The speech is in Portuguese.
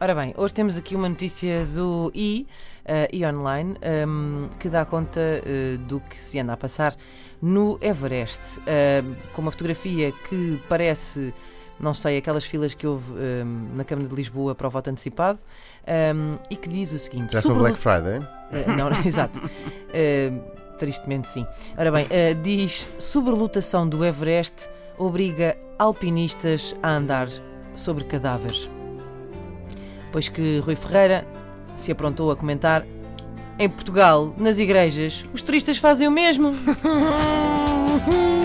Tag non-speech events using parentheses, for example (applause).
Ora bem, hoje temos aqui uma notícia do I, uh, I Online, um, que dá conta uh, do que se anda a passar no Everest, uh, com uma fotografia que parece não sei, aquelas filas que houve um, na Câmara de Lisboa para o voto antecipado um, e que diz o seguinte: Já são Black Friday? Uh, não, (laughs) exato. Uh, tristemente, sim. Ora bem, uh, diz: sobrelotação do Everest obriga alpinistas a andar sobre cadáveres. Pois que Rui Ferreira se aprontou a comentar: em Portugal, nas igrejas, os turistas fazem o mesmo. (laughs)